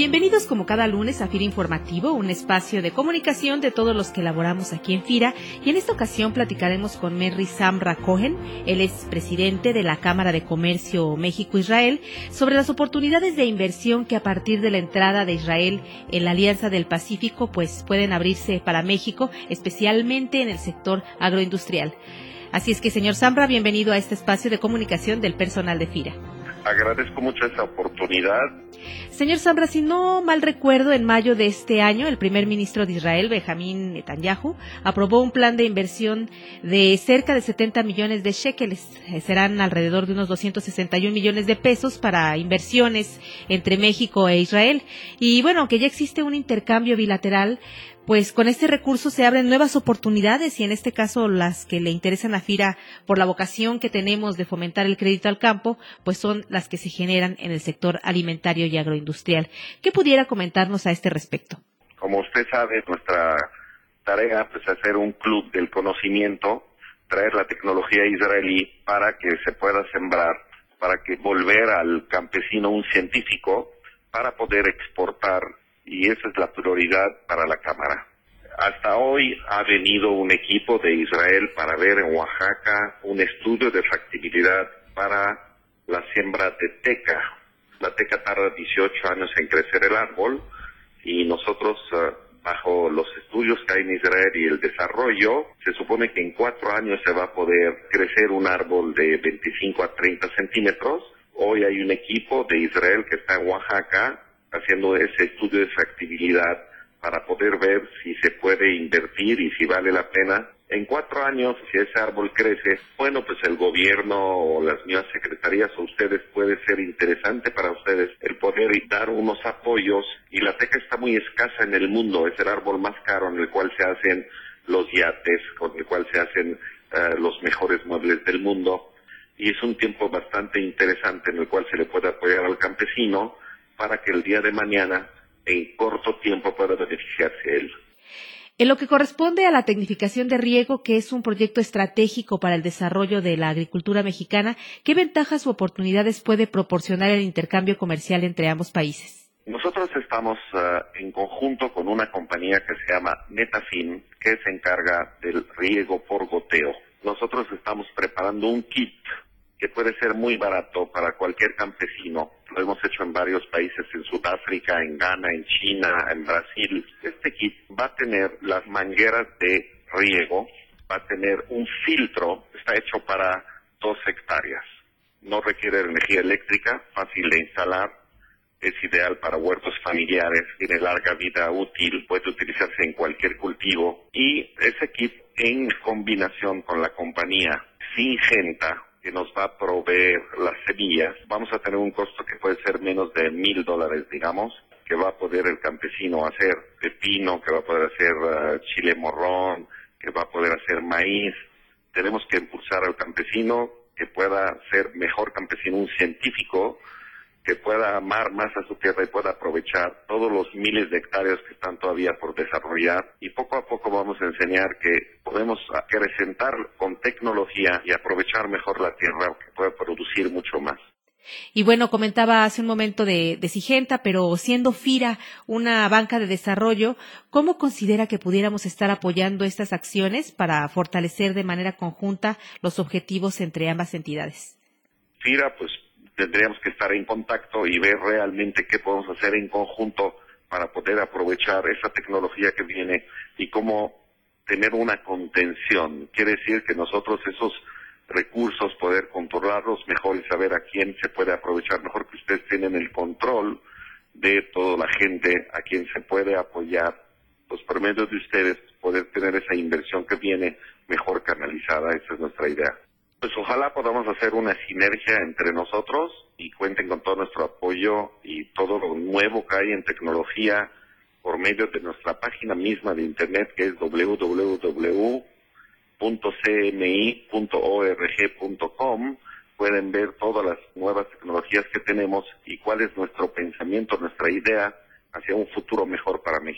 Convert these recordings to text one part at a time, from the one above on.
Bienvenidos como cada lunes a FIRA Informativo, un espacio de comunicación de todos los que elaboramos aquí en FIRA. Y en esta ocasión platicaremos con Merry Samra Cohen, él es presidente de la Cámara de Comercio México-Israel, sobre las oportunidades de inversión que a partir de la entrada de Israel en la Alianza del Pacífico pues pueden abrirse para México, especialmente en el sector agroindustrial. Así es que, señor Samra, bienvenido a este espacio de comunicación del personal de FIRA agradezco mucho esa oportunidad. Señor Zambra, si no mal recuerdo, en mayo de este año, el primer ministro de Israel, Benjamín Netanyahu, aprobó un plan de inversión de cerca de 70 millones de shekels. Serán alrededor de unos 261 millones de pesos para inversiones entre México e Israel. Y bueno, aunque ya existe un intercambio bilateral, pues con este recurso se abren nuevas oportunidades y en este caso las que le interesan a FIRA por la vocación que tenemos de fomentar el crédito al campo, pues son las que se generan en el sector alimentario y agroindustrial. ¿Qué pudiera comentarnos a este respecto? Como usted sabe, nuestra tarea pues, es hacer un club del conocimiento, traer la tecnología israelí para que se pueda sembrar, para que volver al campesino un científico para poder exportar y esa es la prioridad para la Cámara. Hasta hoy ha venido un equipo de Israel para ver en Oaxaca un estudio de factibilidad para la siembra de teca. La teca tarda 18 años en crecer el árbol y nosotros, eh, bajo los estudios que hay en Israel y el desarrollo, se supone que en cuatro años se va a poder crecer un árbol de 25 a 30 centímetros. Hoy hay un equipo de Israel que está en Oaxaca haciendo ese estudio de factibilidad para poder ver si se puede invertir y si vale la pena. En cuatro años, si ese árbol crece, bueno, pues el gobierno o las nuevas secretarías o ustedes puede ser interesante para ustedes el poder dar unos apoyos. Y la teca está muy escasa en el mundo, es el árbol más caro en el cual se hacen los yates, con el cual se hacen eh, los mejores muebles del mundo. Y es un tiempo bastante interesante en el cual se le puede apoyar al campesino para que el día de mañana, en corto tiempo, pueda beneficiarse él. En lo que corresponde a la tecnificación de riego, que es un proyecto estratégico para el desarrollo de la agricultura mexicana, ¿qué ventajas u oportunidades puede proporcionar el intercambio comercial entre ambos países? Nosotros estamos uh, en conjunto con una compañía que se llama Netafin, que se encarga del riego por goteo. Nosotros estamos preparando un kit que puede ser muy barato para cualquier campesino. Lo hemos hecho en varios países, en Sudáfrica, en Ghana, en China, en Brasil. Este kit va a tener las mangueras de riego, va a tener un filtro, está hecho para dos hectáreas. No requiere energía eléctrica, fácil de instalar, es ideal para huertos familiares, tiene larga vida útil, puede utilizarse en cualquier cultivo y ese kit en combinación con la compañía Singenta que nos va a proveer las semillas, vamos a tener un costo que puede ser menos de mil dólares, digamos, que va a poder el campesino hacer pepino, que va a poder hacer uh, chile morrón, que va a poder hacer maíz. Tenemos que impulsar al campesino que pueda ser mejor campesino, un científico, que pueda amar más a su tierra y pueda aprovechar todos los miles de hectáreas que están todavía por desarrollar y poco a poco vamos a enseñar que podemos acrecentar con tecnología y aprovechar mejor la tierra que puede producir mucho más. Y bueno, comentaba hace un momento de, de Sigenta, pero siendo FIRA una banca de desarrollo, ¿cómo considera que pudiéramos estar apoyando estas acciones para fortalecer de manera conjunta los objetivos entre ambas entidades? FIRA, pues tendríamos que estar en contacto y ver realmente qué podemos hacer en conjunto para poder aprovechar esa tecnología que viene y cómo tener una contención. Quiere decir que nosotros esos recursos poder controlarlos mejor y saber a quién se puede aprovechar mejor que ustedes tienen el control de toda la gente a quien se puede apoyar pues por medio de ustedes poder tener esa inversión que viene mejor canalizada esa es nuestra idea pues ojalá podamos hacer una sinergia entre nosotros y cuenten con todo nuestro apoyo y todo lo nuevo que hay en tecnología por medio de nuestra página misma de internet que es www.cmi.org.com pueden ver todas las nuevas tecnologías que tenemos y cuál es nuestro pensamiento, nuestra idea hacia un futuro mejor para México.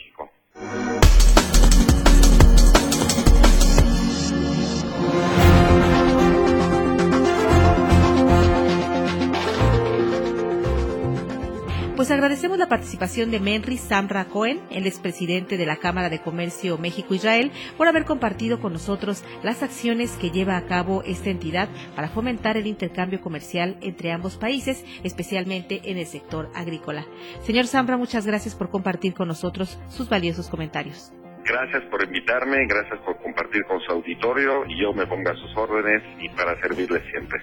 Agradecemos la participación de Menry Samra Cohen, el expresidente de la Cámara de Comercio México-Israel, por haber compartido con nosotros las acciones que lleva a cabo esta entidad para fomentar el intercambio comercial entre ambos países, especialmente en el sector agrícola. Señor Samra, muchas gracias por compartir con nosotros sus valiosos comentarios. Gracias por invitarme, gracias por compartir con su auditorio y yo me pongo a sus órdenes y para servirles siempre.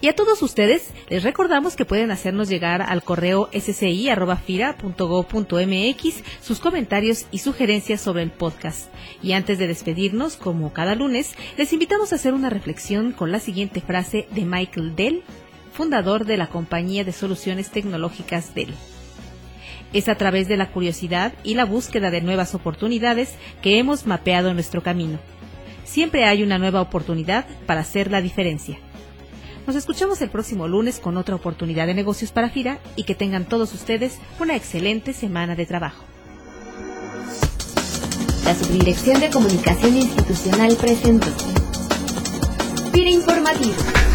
Y a todos ustedes les recordamos que pueden hacernos llegar al correo sci.fira.gov.mx sus comentarios y sugerencias sobre el podcast. Y antes de despedirnos, como cada lunes, les invitamos a hacer una reflexión con la siguiente frase de Michael Dell, fundador de la compañía de soluciones tecnológicas Dell. Es a través de la curiosidad y la búsqueda de nuevas oportunidades que hemos mapeado nuestro camino. Siempre hay una nueva oportunidad para hacer la diferencia. Nos escuchamos el próximo lunes con otra oportunidad de negocios para FIRA y que tengan todos ustedes una excelente semana de trabajo. La Subdirección de Comunicación Institucional presentó FIRA Informativo